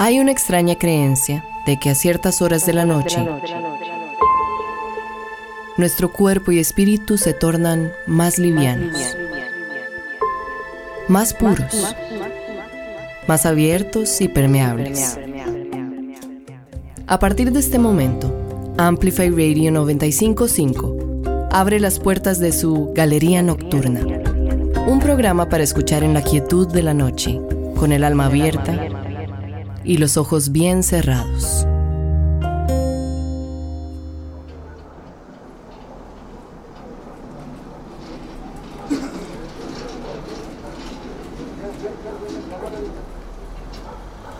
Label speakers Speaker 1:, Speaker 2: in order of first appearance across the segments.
Speaker 1: Hay una extraña creencia de que a ciertas horas de la noche nuestro cuerpo y espíritu se tornan más livianos, más puros, más abiertos y permeables. A partir de este momento, Amplify Radio 955 abre las puertas de su Galería Nocturna, un programa para escuchar en la quietud de la noche, con el alma abierta y los ojos bien cerrados.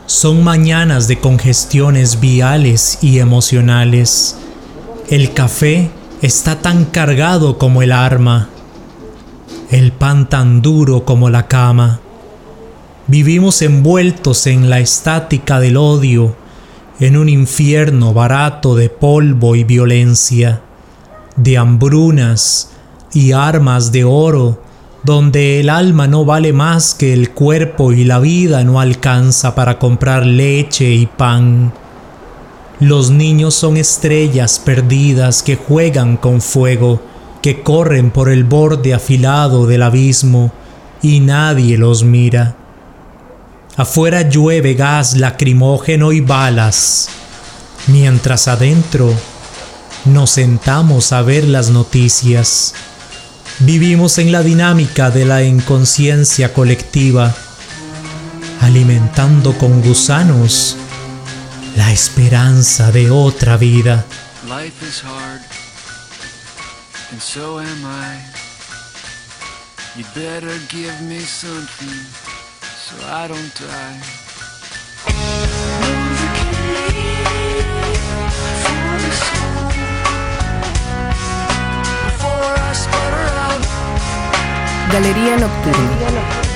Speaker 2: Son mañanas de congestiones viales y emocionales. El café está tan cargado como el arma, el pan tan duro como la cama. Vivimos envueltos en la estática del odio, en un infierno barato de polvo y violencia, de hambrunas y armas de oro, donde el alma no vale más que el cuerpo y la vida no alcanza para comprar leche y pan. Los niños son estrellas perdidas que juegan con fuego, que corren por el borde afilado del abismo, y nadie los mira. Afuera llueve gas lacrimógeno y balas, mientras adentro nos sentamos a ver las noticias. Vivimos en la dinámica de la inconsciencia colectiva, alimentando con gusanos la esperanza de otra vida. Life is hard, and so am I. You better give me something. So I don't die.
Speaker 1: Galería Nocturna.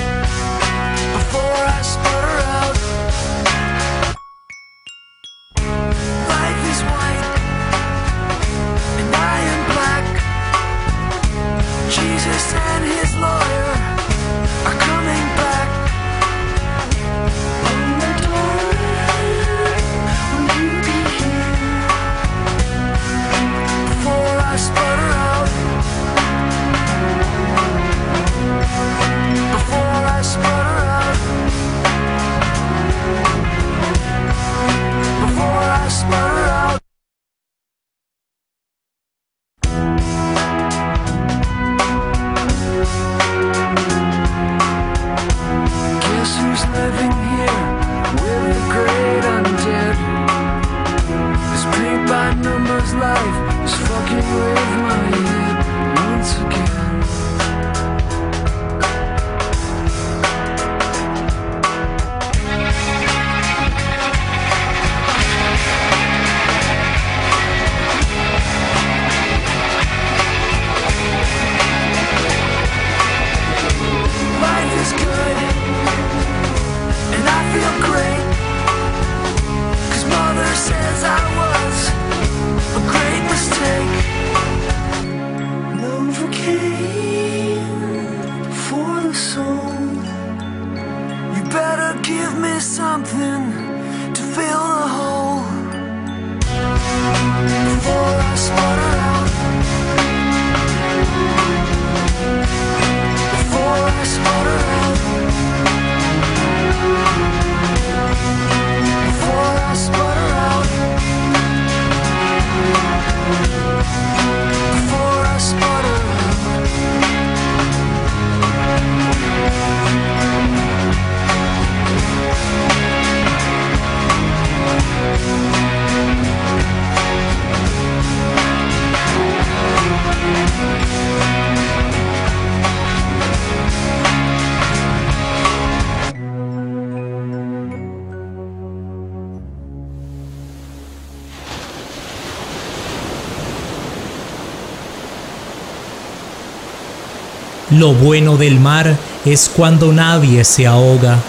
Speaker 2: Lo bueno del mar es cuando nadie se ahoga.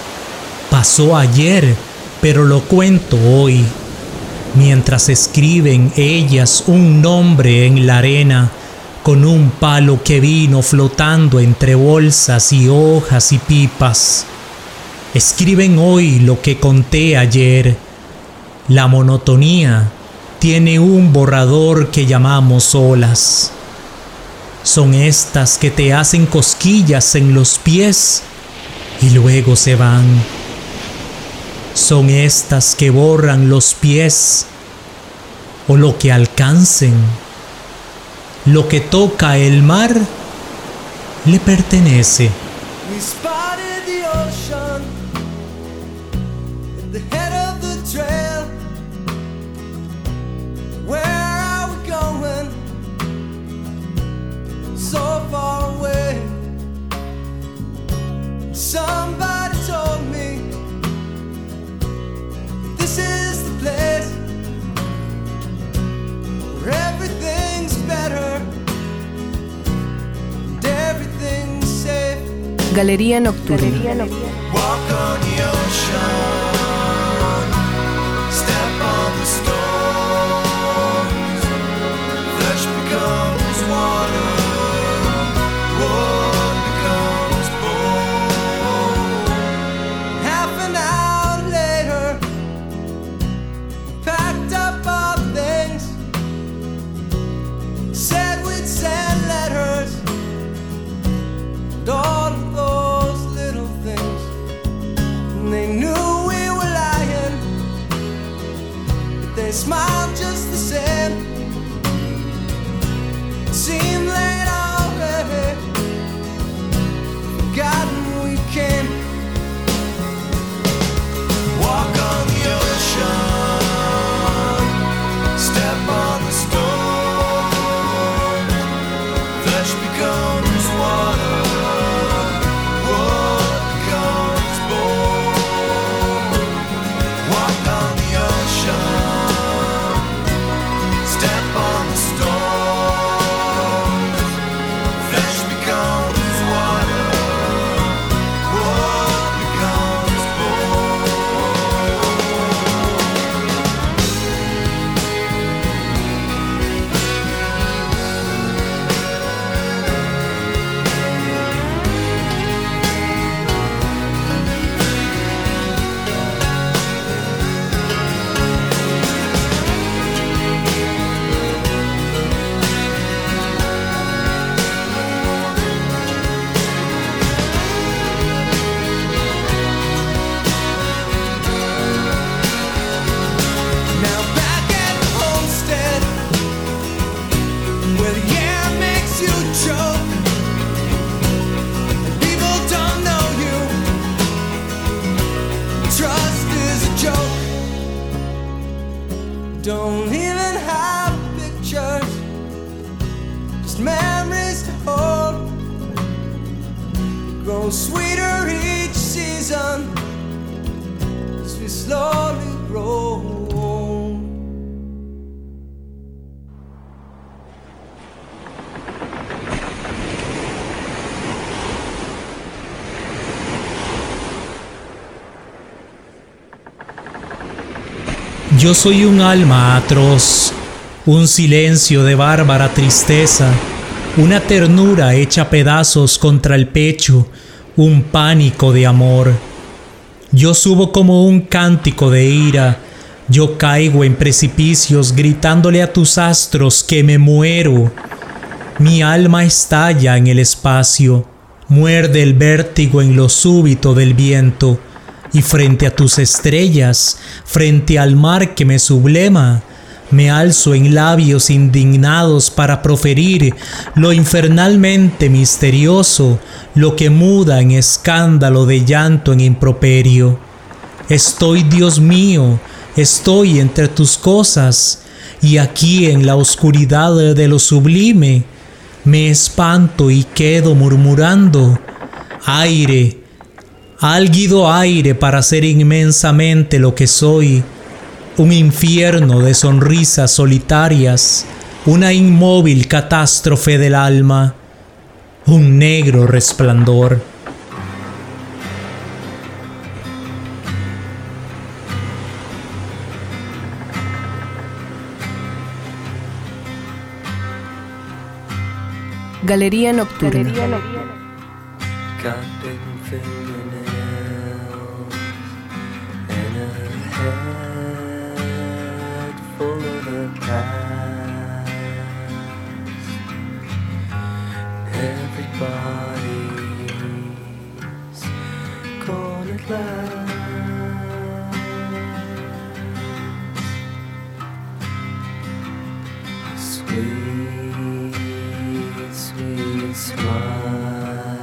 Speaker 2: Pasó ayer, pero lo cuento hoy. Mientras escriben ellas un nombre en la arena, con un palo que vino flotando entre bolsas y hojas y pipas.
Speaker 3: escriben hoy lo que conté ayer. La monotonía tiene un borrador que llamamos olas. Son estas que te hacen cosquillas en los pies y luego se van. Son estas que borran los pies o lo que alcancen. Lo que toca el mar le pertenece.
Speaker 4: Galería Nocturna. Galería
Speaker 2: Nocturna. Yo soy un alma atroz, un silencio de bárbara tristeza, una ternura hecha pedazos contra el pecho, un pánico de amor. Yo subo como un cántico de ira, yo caigo en precipicios gritándole a tus astros que me muero. Mi alma estalla en el espacio, muerde el vértigo en lo súbito del viento y frente a tus estrellas, frente al mar que me sublema, me alzo en labios indignados para proferir lo infernalmente misterioso, lo que muda en escándalo de llanto en improperio. Estoy, Dios mío, estoy entre tus cosas, y aquí en la oscuridad de lo sublime, me espanto y quedo murmurando, aire, álguido aire para ser inmensamente lo que soy, un infierno de sonrisas solitarias, una inmóvil catástrofe del alma, un negro resplandor.
Speaker 4: Galería Nocturna.
Speaker 5: body's gone at last. Sweet, sweet smile,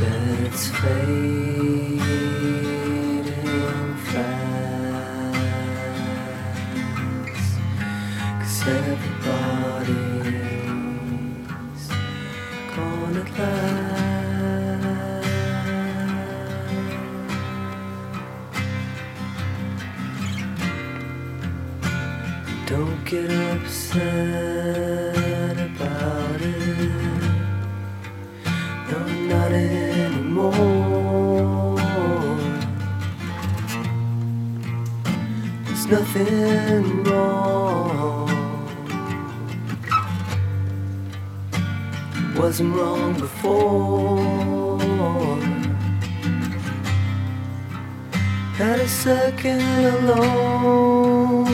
Speaker 5: let its fade. Wasn't wrong before. Had a second alone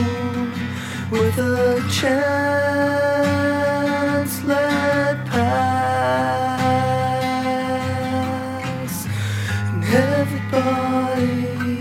Speaker 5: with a chance let pass, and everybody.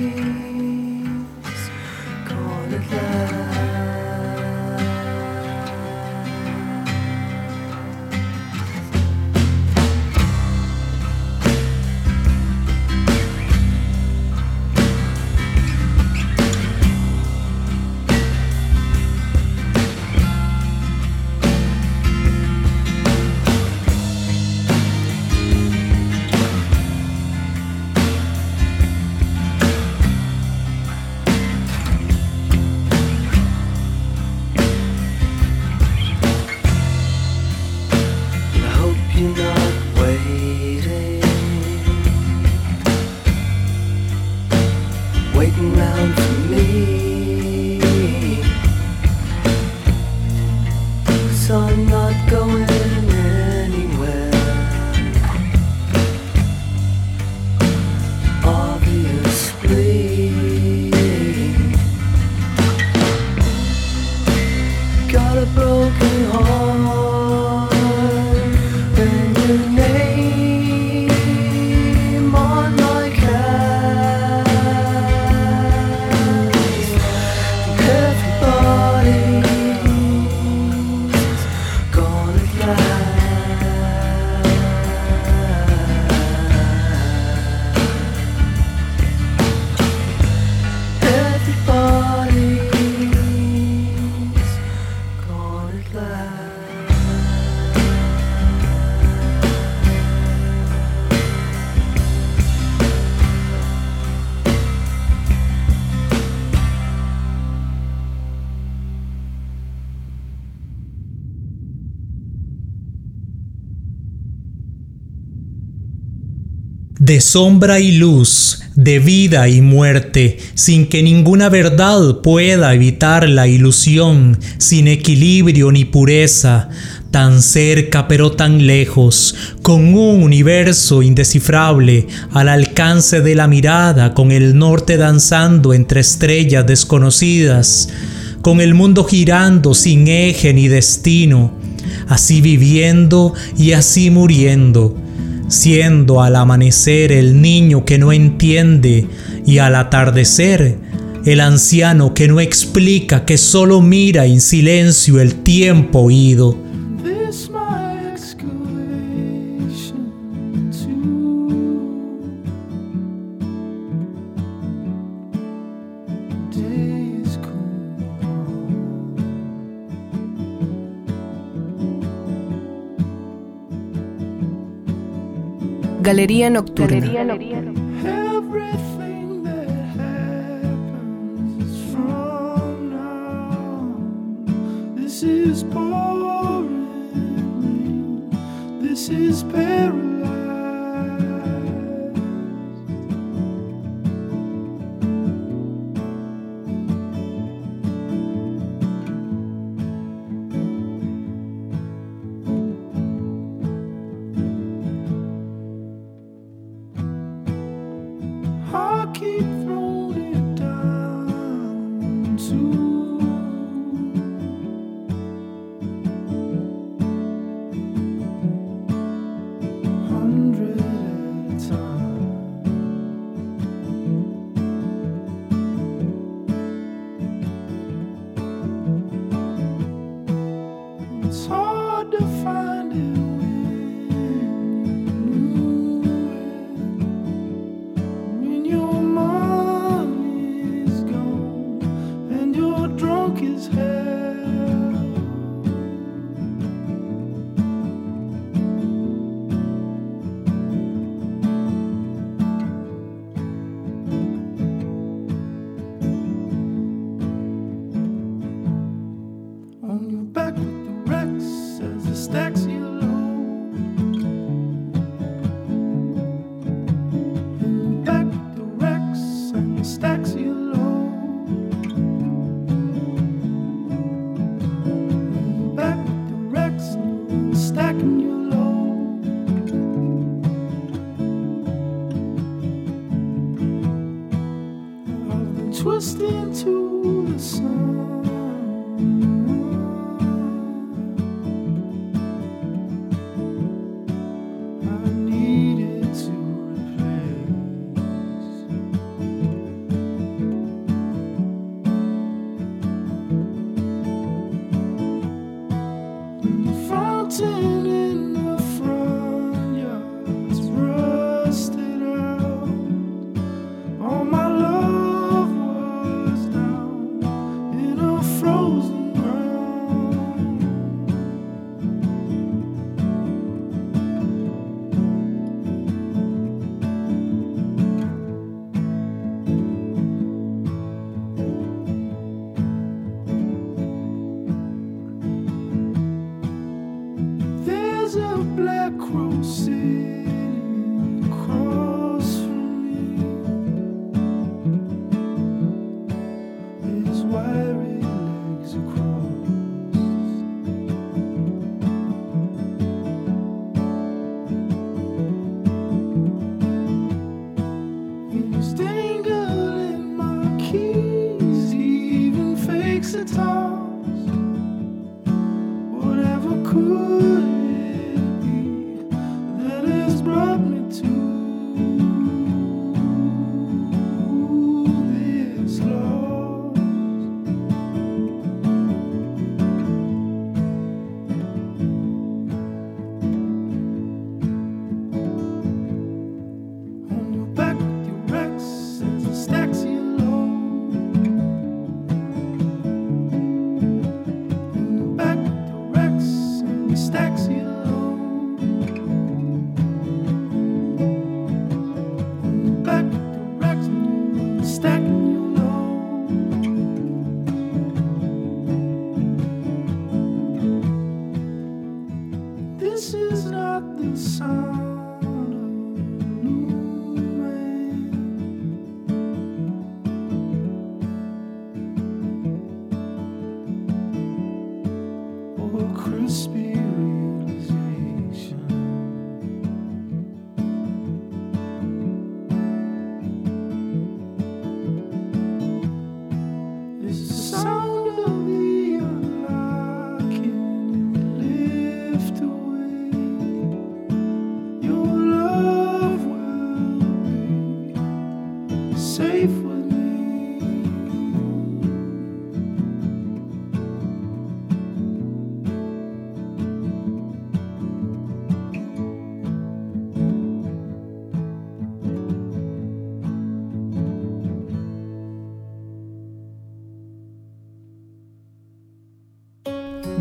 Speaker 2: De sombra y luz, de vida y muerte, sin que ninguna verdad pueda evitar la ilusión, sin equilibrio ni pureza, tan cerca pero tan lejos, con un universo indescifrable al alcance de la mirada, con el norte danzando entre estrellas desconocidas, con el mundo girando sin eje ni destino, así viviendo y así muriendo siendo al amanecer el niño que no entiende y al atardecer el anciano que no explica, que solo mira en silencio el tiempo oído.
Speaker 6: Galería Nocturna. This is boring. This is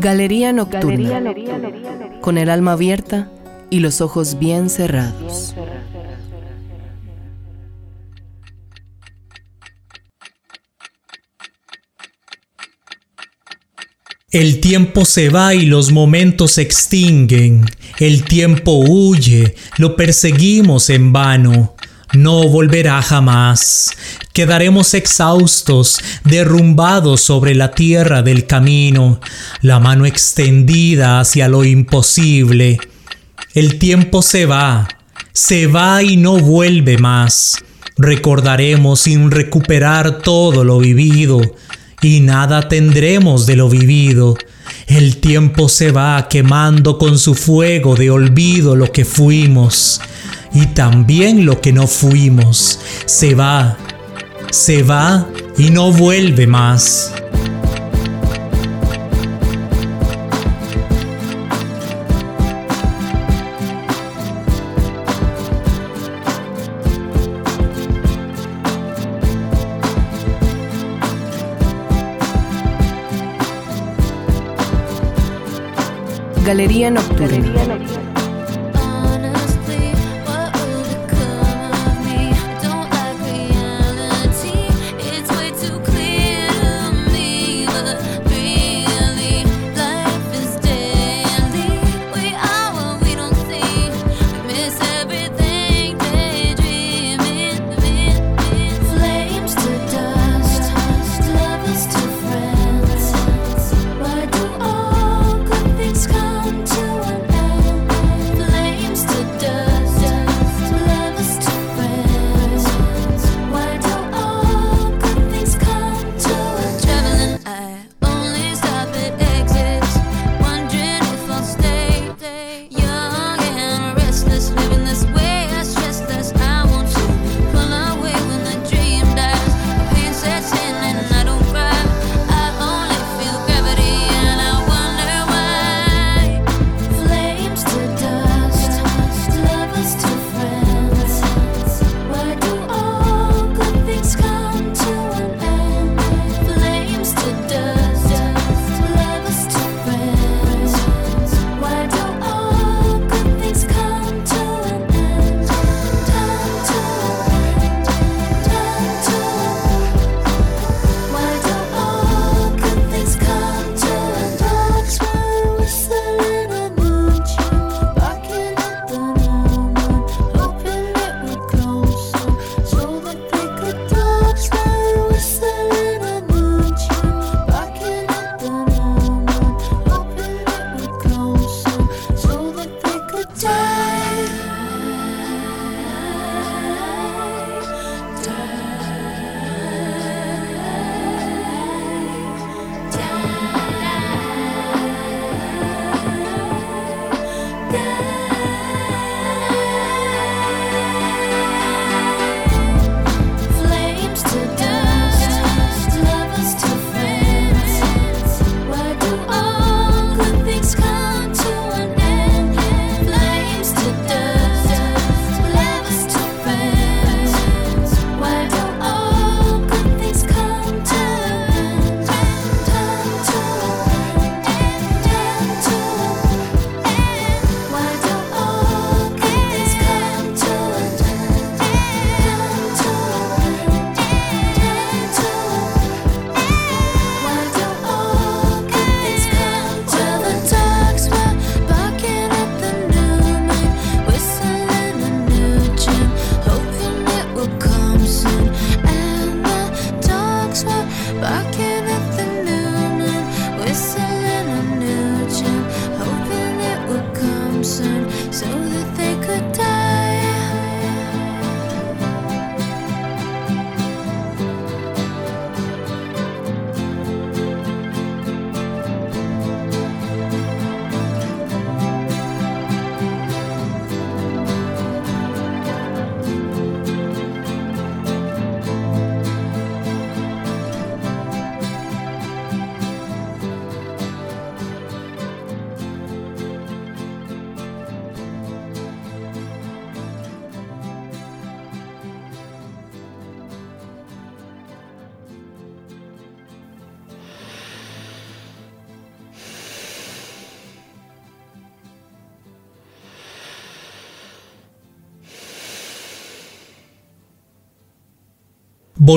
Speaker 7: Galería nocturna, con el alma abierta y los ojos bien cerrados.
Speaker 2: El tiempo se va y los momentos se extinguen. El tiempo huye, lo perseguimos en vano no volverá jamás. Quedaremos exhaustos, derrumbados sobre la tierra del camino, la mano extendida hacia lo imposible. El tiempo se va, se va y no vuelve más. Recordaremos sin recuperar todo lo vivido, y nada tendremos de lo vivido. El tiempo se va quemando con su fuego de olvido lo que fuimos y también lo que no fuimos. Se va, se va y no vuelve más.
Speaker 7: Galería Nocturna.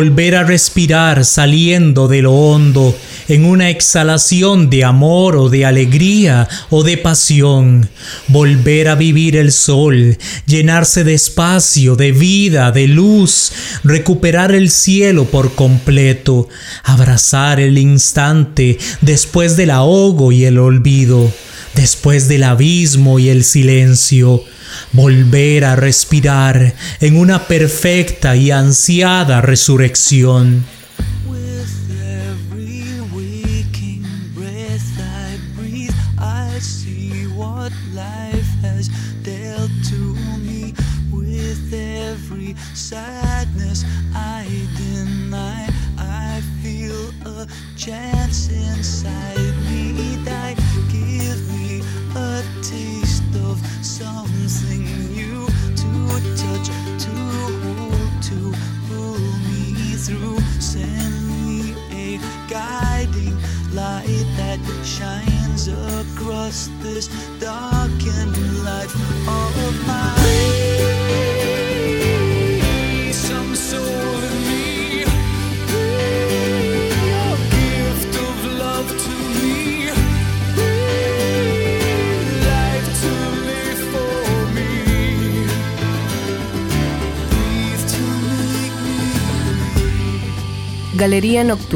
Speaker 2: Volver a respirar saliendo de lo hondo en una exhalación de amor o de alegría o de pasión, volver a vivir el sol, llenarse de espacio, de vida, de luz, recuperar el cielo por completo, abrazar el instante después del ahogo y el olvido, después del abismo y el silencio, volver a respirar en una perfecta y ansiada resurrección.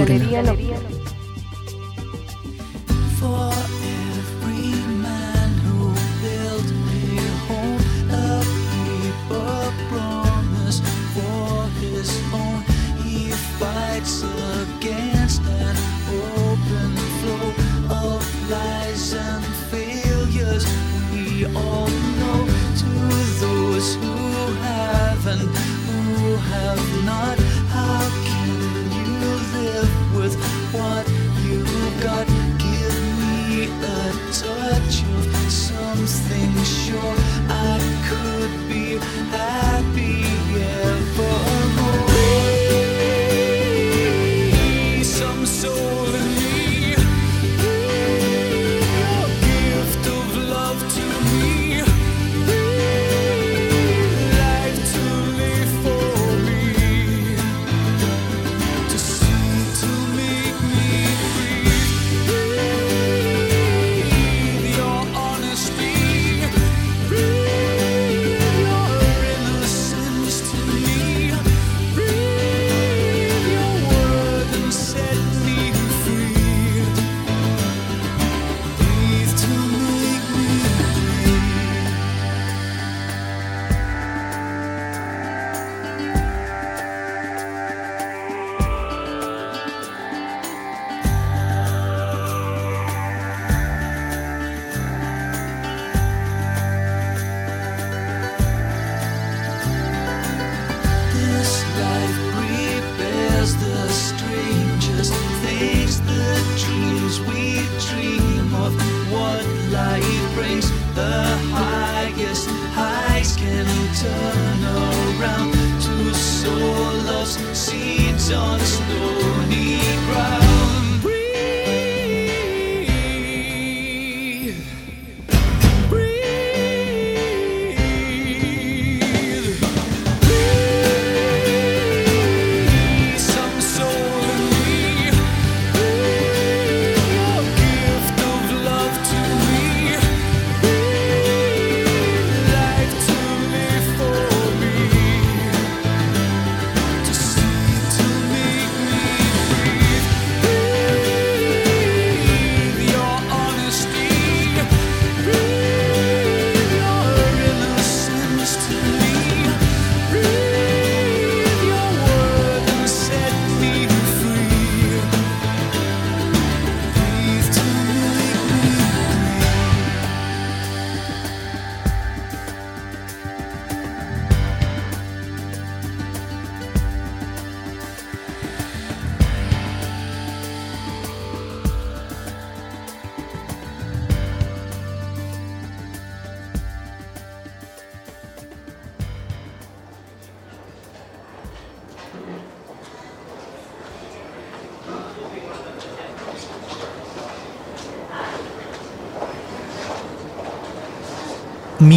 Speaker 8: Galería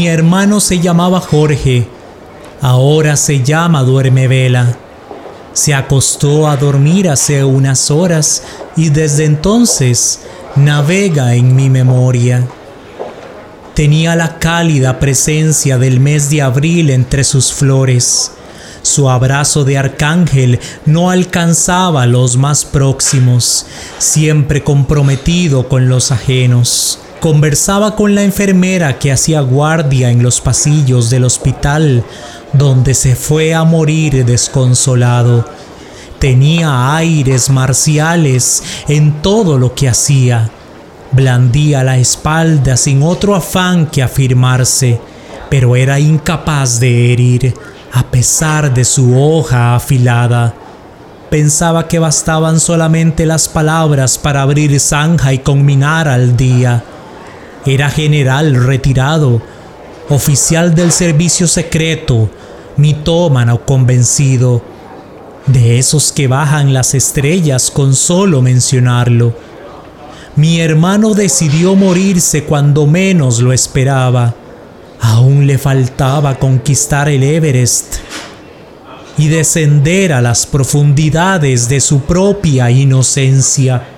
Speaker 8: Hermano se llamaba Jorge, ahora se llama Duerme Vela.
Speaker 2: Se acostó a dormir hace unas horas y desde entonces navega en mi memoria. Tenía la cálida presencia del mes de abril entre sus flores. Su abrazo de arcángel no alcanzaba a los más próximos, siempre comprometido con los ajenos. Conversaba con la enfermera que hacía guardia en los pasillos del hospital, donde se fue a morir desconsolado. Tenía aires marciales en todo lo que hacía. Blandía la espalda sin otro afán que afirmarse, pero era incapaz de herir, a pesar de su hoja afilada. Pensaba que bastaban solamente las palabras para abrir zanja y conminar al día. Era general retirado, oficial del servicio secreto, mitómano convencido, de esos que bajan las estrellas con solo mencionarlo. Mi hermano decidió morirse cuando menos lo esperaba. Aún le faltaba conquistar el Everest y descender a las profundidades de su propia inocencia.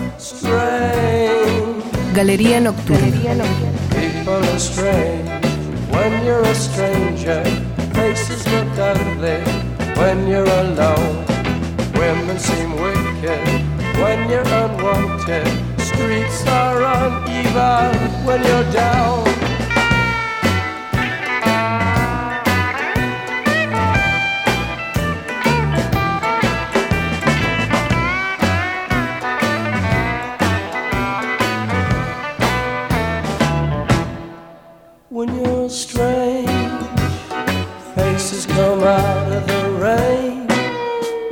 Speaker 4: Galería Nocturna.
Speaker 3: People are strange when you're a stranger. Faces look ugly when you're alone. Women seem wicked when you're unwanted. Streets are uneven when you're down.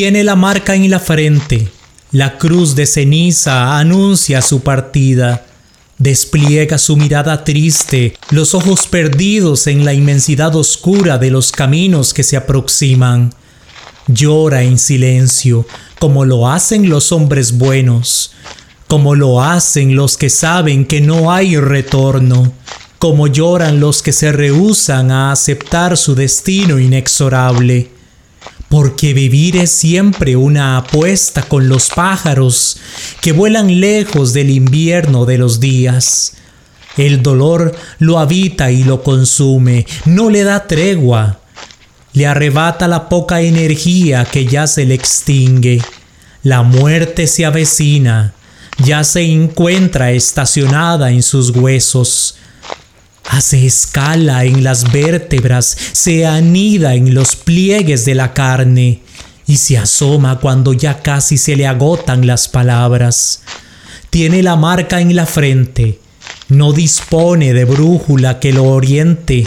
Speaker 2: Tiene la marca en la frente, la cruz de ceniza anuncia su partida. Despliega su mirada triste, los ojos perdidos en la inmensidad oscura de los caminos que se aproximan. Llora en silencio, como lo hacen los hombres buenos, como lo hacen los que saben que no hay retorno, como lloran los que se rehúsan a aceptar su destino inexorable porque vivir es siempre una apuesta con los pájaros que vuelan lejos del invierno de los días. El dolor lo habita y lo consume, no le da tregua, le arrebata la poca energía que ya se le extingue. La muerte se avecina, ya se encuentra estacionada en sus huesos, hace escala en las vértebras, se anida en los pliegues de la carne y se asoma cuando ya casi se le agotan las palabras. Tiene la marca en la frente, no dispone de brújula que lo oriente,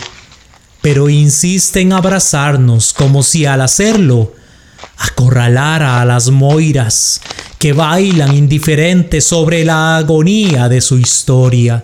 Speaker 2: pero insiste en abrazarnos como si al hacerlo acorralara a las moiras que bailan indiferentes sobre la agonía de su historia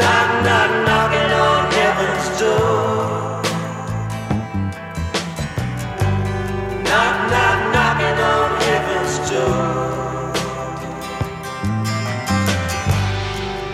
Speaker 9: Knock, knock, knocking on heaven's door.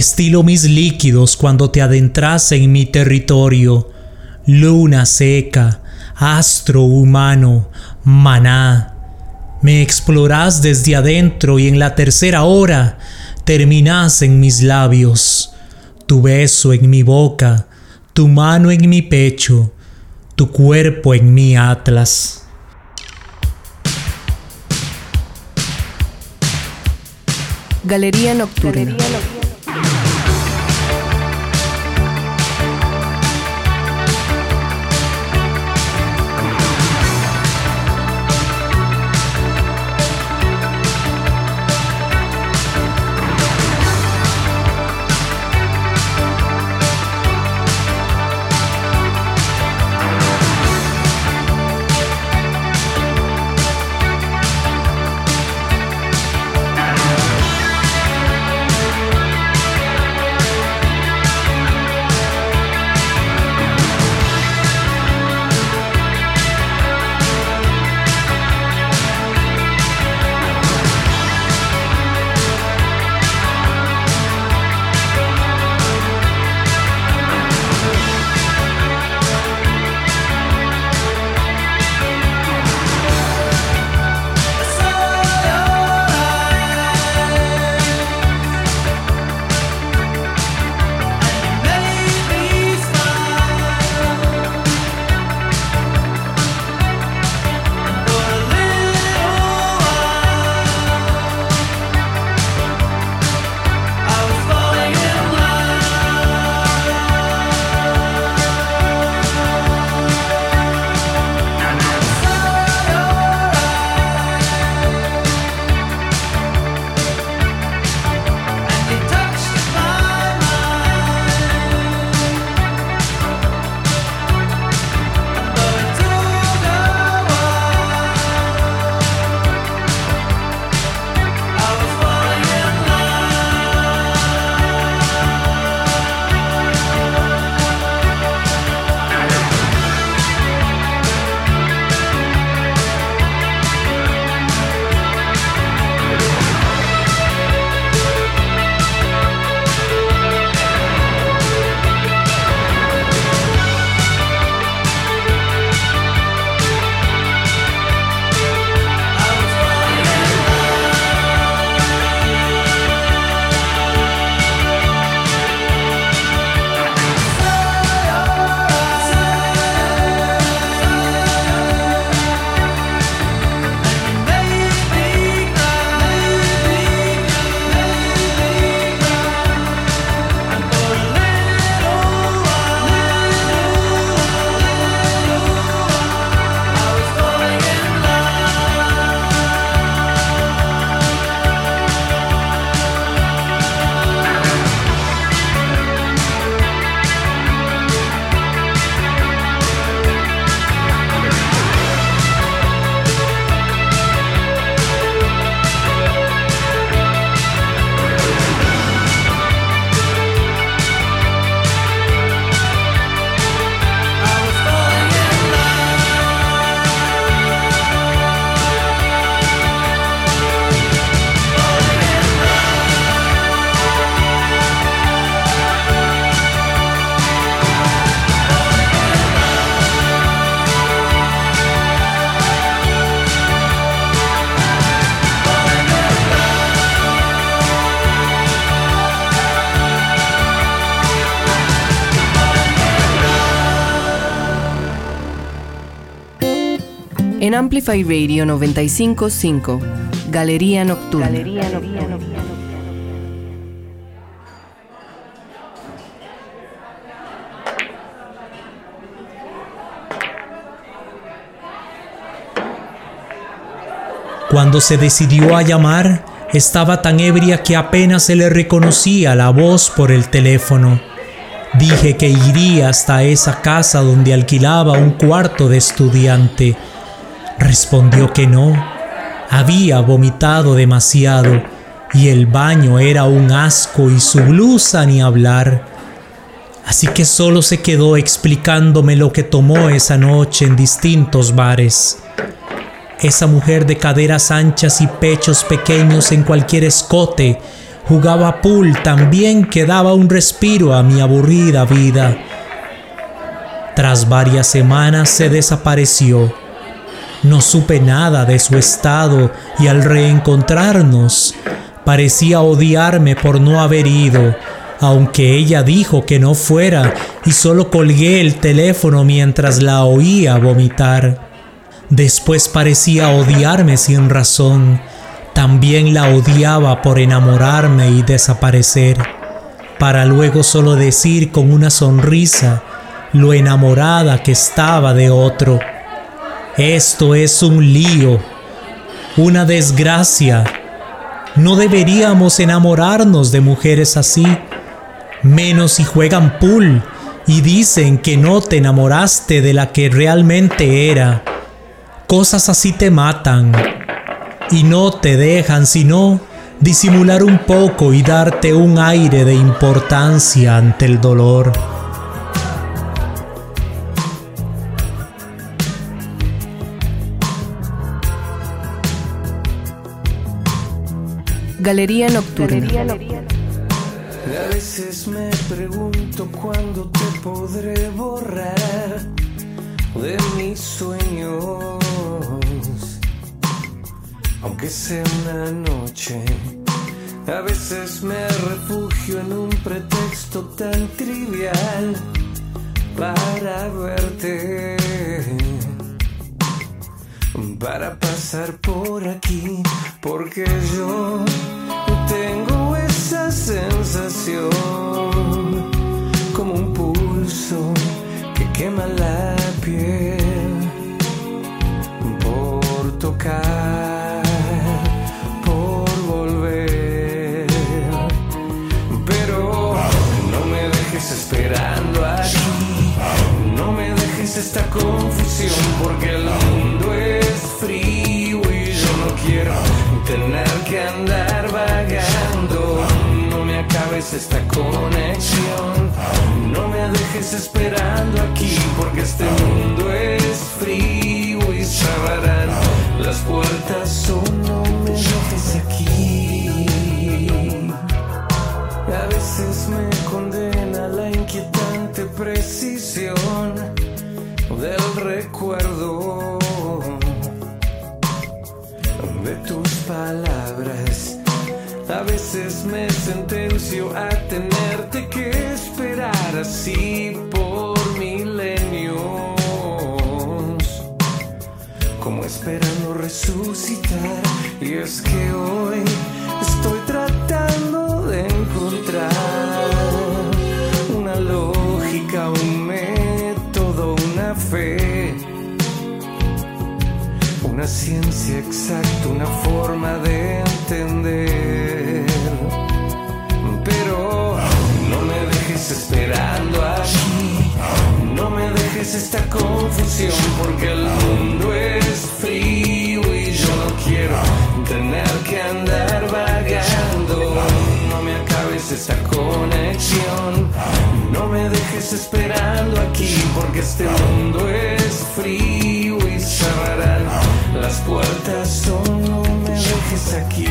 Speaker 2: Destilo mis líquidos cuando te adentras en mi territorio. Luna seca, astro humano, maná. Me explorás desde adentro y en la tercera hora terminás en mis labios. Tu beso en mi boca, tu mano en mi pecho, tu cuerpo en mi atlas.
Speaker 4: Galería Nocturna. En Amplify Radio 955, Galería Nocturna. Galería Nocturna.
Speaker 2: Cuando se decidió a llamar, estaba tan ebria que apenas se le reconocía la voz por el teléfono. Dije que iría hasta esa casa donde alquilaba un cuarto de estudiante. Respondió que no. Había vomitado demasiado y el baño era un asco y su blusa ni hablar. Así que solo se quedó explicándome lo que tomó esa noche en distintos bares. Esa mujer de caderas anchas y pechos pequeños en cualquier escote jugaba pool también que daba un respiro a mi aburrida vida. Tras varias semanas se desapareció. No supe nada de su estado y al reencontrarnos parecía odiarme por no haber ido, aunque ella dijo que no fuera y solo colgué el teléfono mientras la oía vomitar. Después parecía odiarme sin razón. También la odiaba por enamorarme y desaparecer, para luego solo decir con una sonrisa lo enamorada que estaba de otro. Esto es un lío, una desgracia. No deberíamos enamorarnos de mujeres así, menos si juegan pool y dicen que no te enamoraste de la que realmente era. Cosas así te matan y no te dejan sino disimular un poco y darte un aire de importancia ante el dolor.
Speaker 4: Galería Nocturna.
Speaker 10: A veces me pregunto cuándo te podré borrar de mis sueños aunque sea una noche. A veces me refugio en un pretexto tan trivial para verte, para pasar por aquí, porque yo tengo esa sensación como un pulso que quema la piel por tocar. esperando aquí. No me dejes esta confusión porque esperando aquí porque este mundo es frío y cerrarán las puertas o no me dejes aquí. A veces me condena la inquietante precisión del recuerdo de tus palabras. A veces me sentencio a tenerte que esperar así resucitar. Y es que hoy estoy tratando de encontrar una lógica, un método, una fe, una ciencia exacta, una forma de entender. Pero no me dejes esperando aquí, no me dejes esta confusión, porque el mundo es frío tener que andar vagando. No me acabes esa conexión, no me dejes esperando aquí, porque este mundo es frío y cerrarán las puertas. O no me dejes aquí.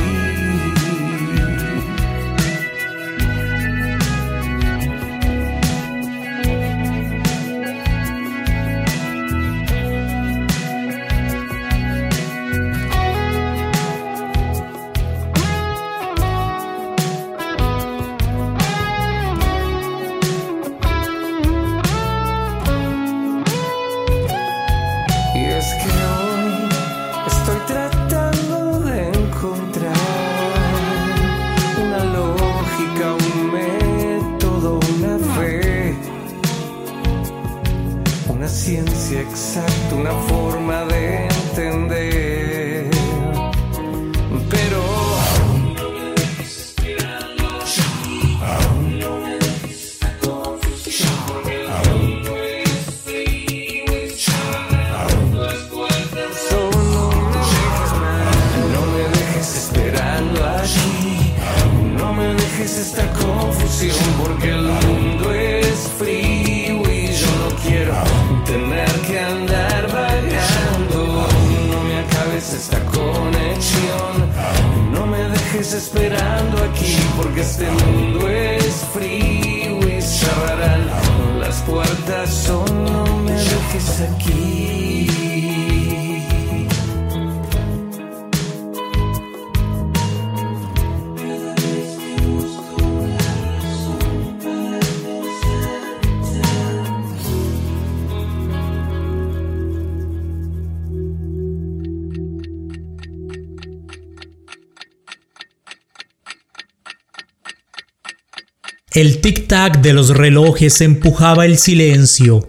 Speaker 10: El
Speaker 1: tic-tac de los relojes empujaba el silencio.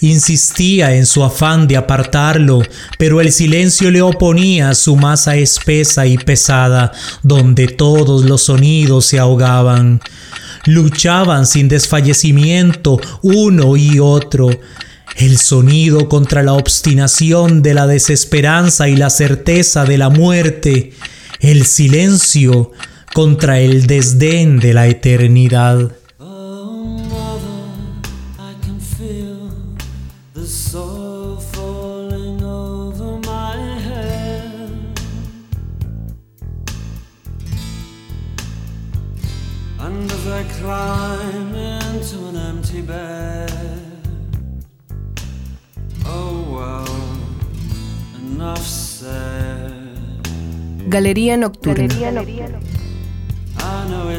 Speaker 1: Insistía en su afán de apartarlo, pero el silencio le oponía su masa espesa y pesada, donde todos los sonidos se ahogaban. Luchaban sin desfallecimiento uno y otro. El sonido contra la obstinación de la desesperanza y la certeza de la muerte. El silencio contra el desdén de la eternidad.
Speaker 8: Oh.
Speaker 4: Galería Nocturna.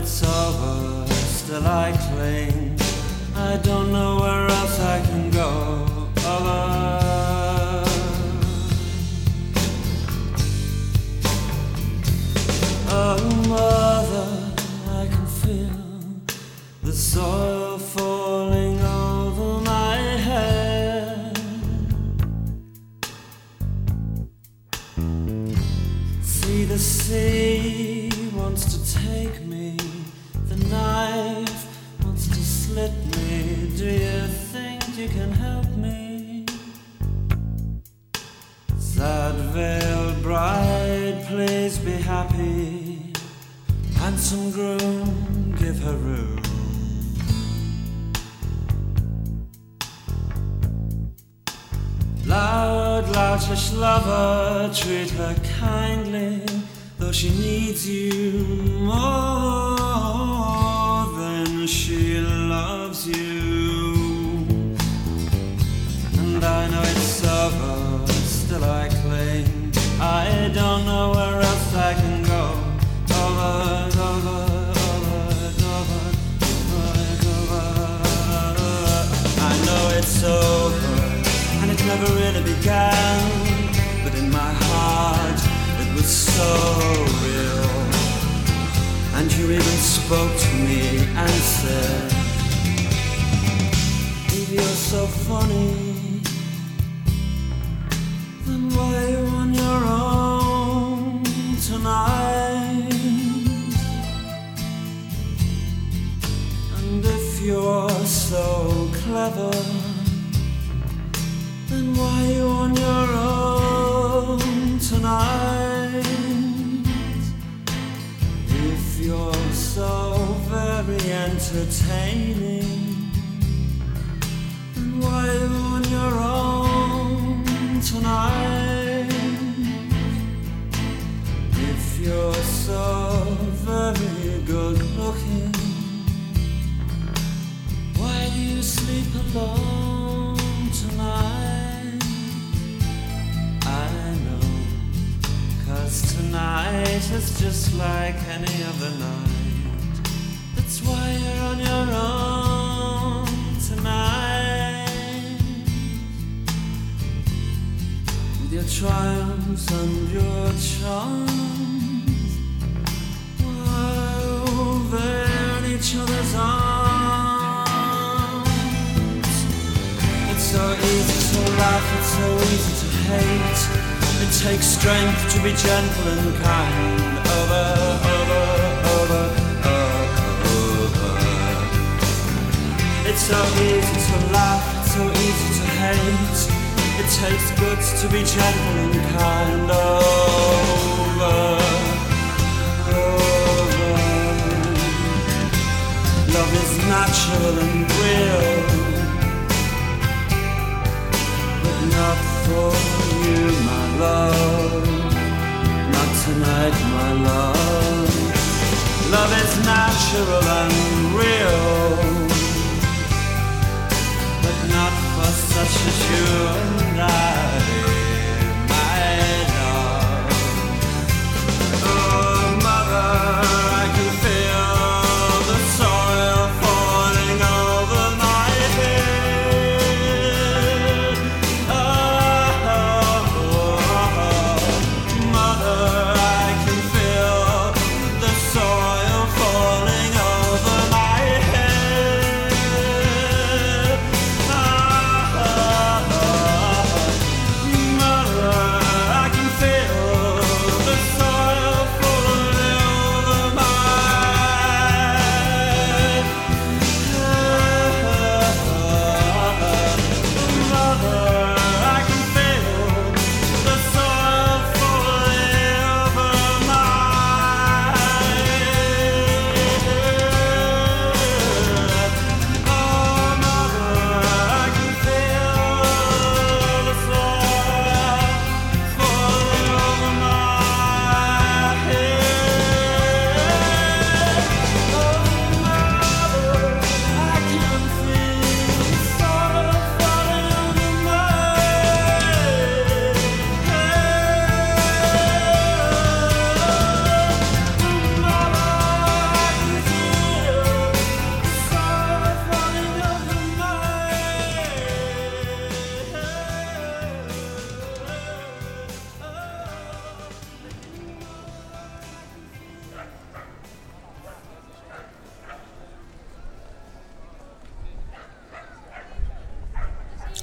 Speaker 8: It's over, still I cling. I don't know where else I can go. Oh, mother, I can feel the soil falling over my head. See the sea be happy. Handsome groom, give her room. Loud, loutish lover, treat her kindly, though she needs you more than she loves you. And I know it's over, still I cling. I don't know I can go. Over, over, it's over and it never really began. But in my heart, it was so real. And you even spoke to me and said, If you're so funny, then why are you on your own And if you're so clever, then why you on your own tonight? If you're so very entertaining, then why you on your own tonight? You're so very good looking, why do you sleep alone tonight? I know, cause tonight is just like any other night. That's why you're on your own tonight. With your triumphs and your charms, they're in each other's arms. It's so easy to laugh, it's so easy to hate. It takes strength to be gentle and kind. Over, over, over, over. It's so easy to laugh, it's so easy to hate. It takes guts to be gentle and kind. Over. Natural and real. But not for you, my love. Not tonight, my love. Love is natural and real. But not for such as you and I,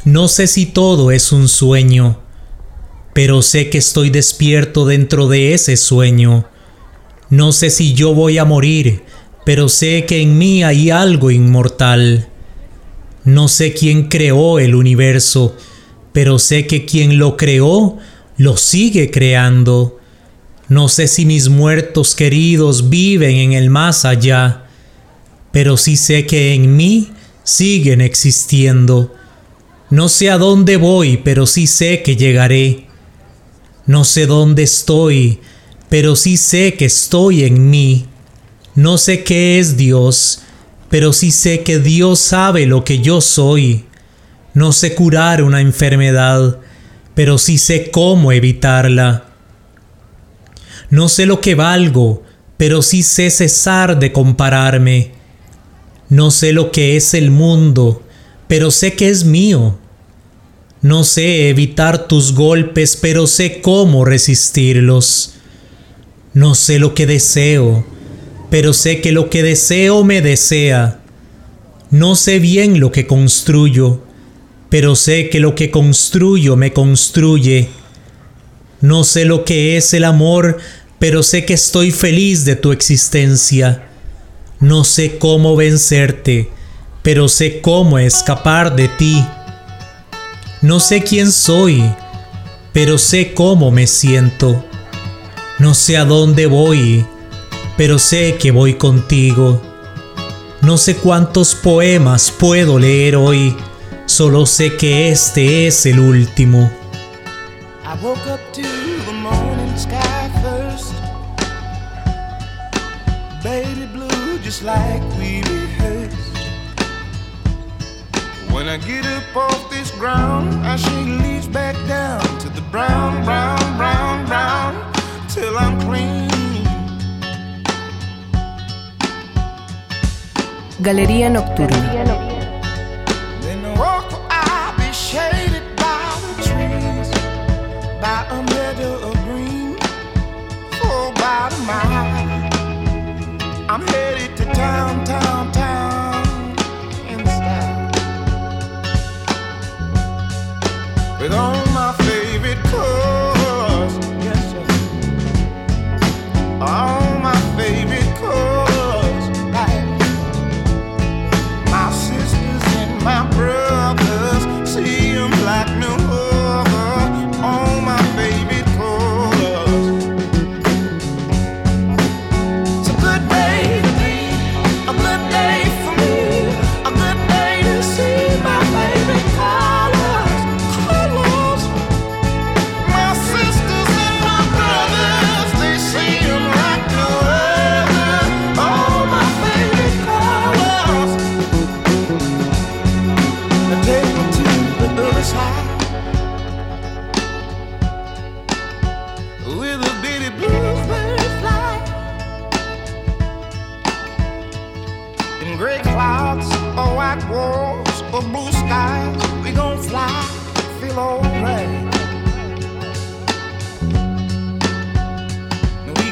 Speaker 2: No sé si todo es un sueño, pero sé que estoy despierto dentro de ese sueño. No sé si yo voy a morir, pero sé que en mí hay algo inmortal. No sé quién creó el universo, pero sé que quien lo creó lo sigue creando. No sé si mis muertos queridos viven en el más allá, pero sí sé que en mí siguen existiendo. No sé a dónde voy, pero sí sé que llegaré. No sé dónde estoy, pero sí sé que estoy en mí. No sé qué es Dios, pero sí sé que Dios sabe lo que yo soy. No sé curar una enfermedad, pero sí sé cómo evitarla. No sé lo que valgo, pero sí sé cesar de compararme. No sé lo que es el mundo, pero sé que es mío. No sé evitar tus golpes, pero sé cómo resistirlos. No sé lo que deseo, pero sé que lo que deseo me desea. No sé bien lo que construyo, pero sé que lo que construyo me construye. No sé lo que es el amor, pero sé que estoy feliz de tu existencia. No sé cómo vencerte, pero sé cómo escapar de ti. No sé quién soy, pero sé cómo me siento. No sé a dónde voy, pero sé que voy contigo. No sé cuántos poemas puedo leer hoy, solo sé que este es el último.
Speaker 11: I woke up to the morning sky first. Baby blue, just like we When I get up off this ground, I shake leaves back down to the brown, brown, brown, brown, till I'm clean.
Speaker 4: Galería Nocturna.
Speaker 11: Then I walk, I'll be shaded by the trees, by a meadow of green, for about a mile. I'm headed to town, town, town, with all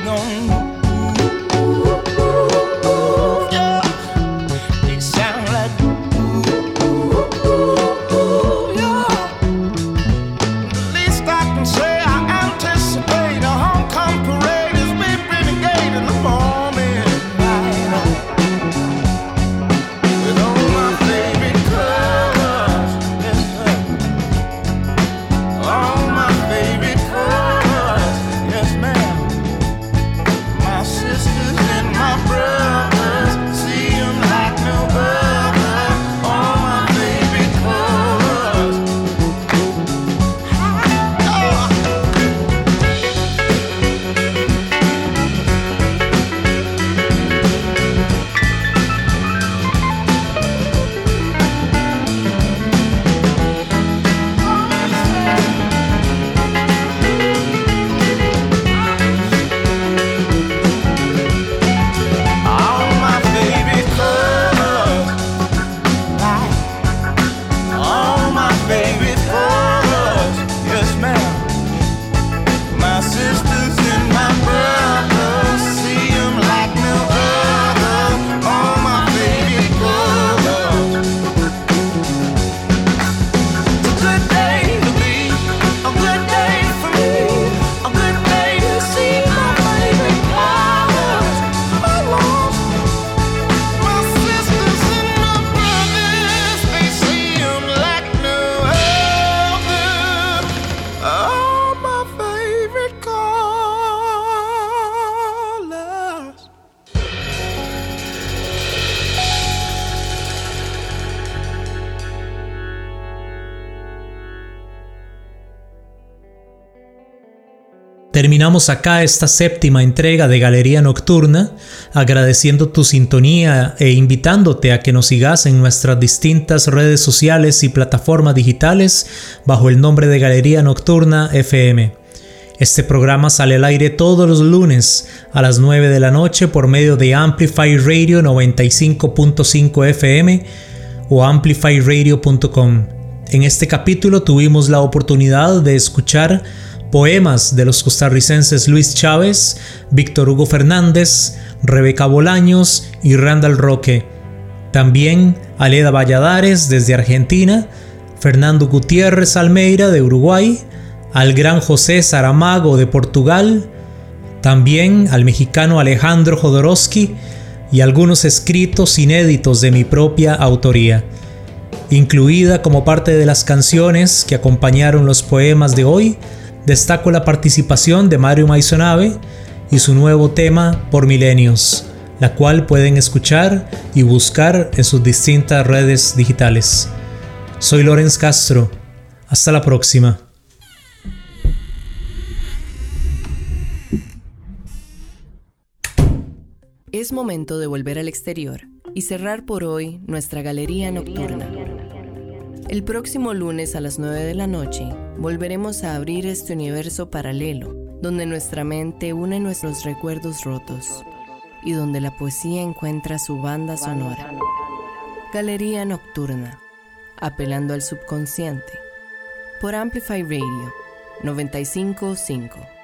Speaker 11: We
Speaker 2: Terminamos acá esta séptima entrega de Galería Nocturna, agradeciendo tu sintonía e invitándote a que nos sigas en nuestras distintas redes sociales y plataformas digitales bajo el nombre de Galería Nocturna FM. Este programa sale al aire todos los lunes a las 9 de la noche por medio de Amplify Radio 95.5 FM o amplifyradio.com. En este capítulo tuvimos la oportunidad de escuchar Poemas de los costarricenses Luis Chávez, Víctor Hugo Fernández, Rebeca Bolaños y Randall Roque. También Aleda Valladares desde Argentina, Fernando Gutiérrez Almeida de Uruguay, al gran José Saramago de Portugal, también al mexicano Alejandro Jodorowsky y algunos escritos inéditos de mi propia autoría. Incluida como parte de las canciones que acompañaron los poemas de hoy, destaco la participación de Mario Maisonave y su nuevo tema Por Milenios, la cual pueden escuchar y buscar en sus distintas redes digitales. Soy Lorenz Castro. Hasta la próxima.
Speaker 4: Es momento de volver al exterior y cerrar por hoy nuestra galería nocturna. El próximo lunes a las 9 de la noche volveremos a abrir este universo paralelo, donde nuestra mente une nuestros recuerdos rotos y donde la poesía encuentra su banda sonora. Galería Nocturna, apelando al subconsciente, por Amplify Radio 955.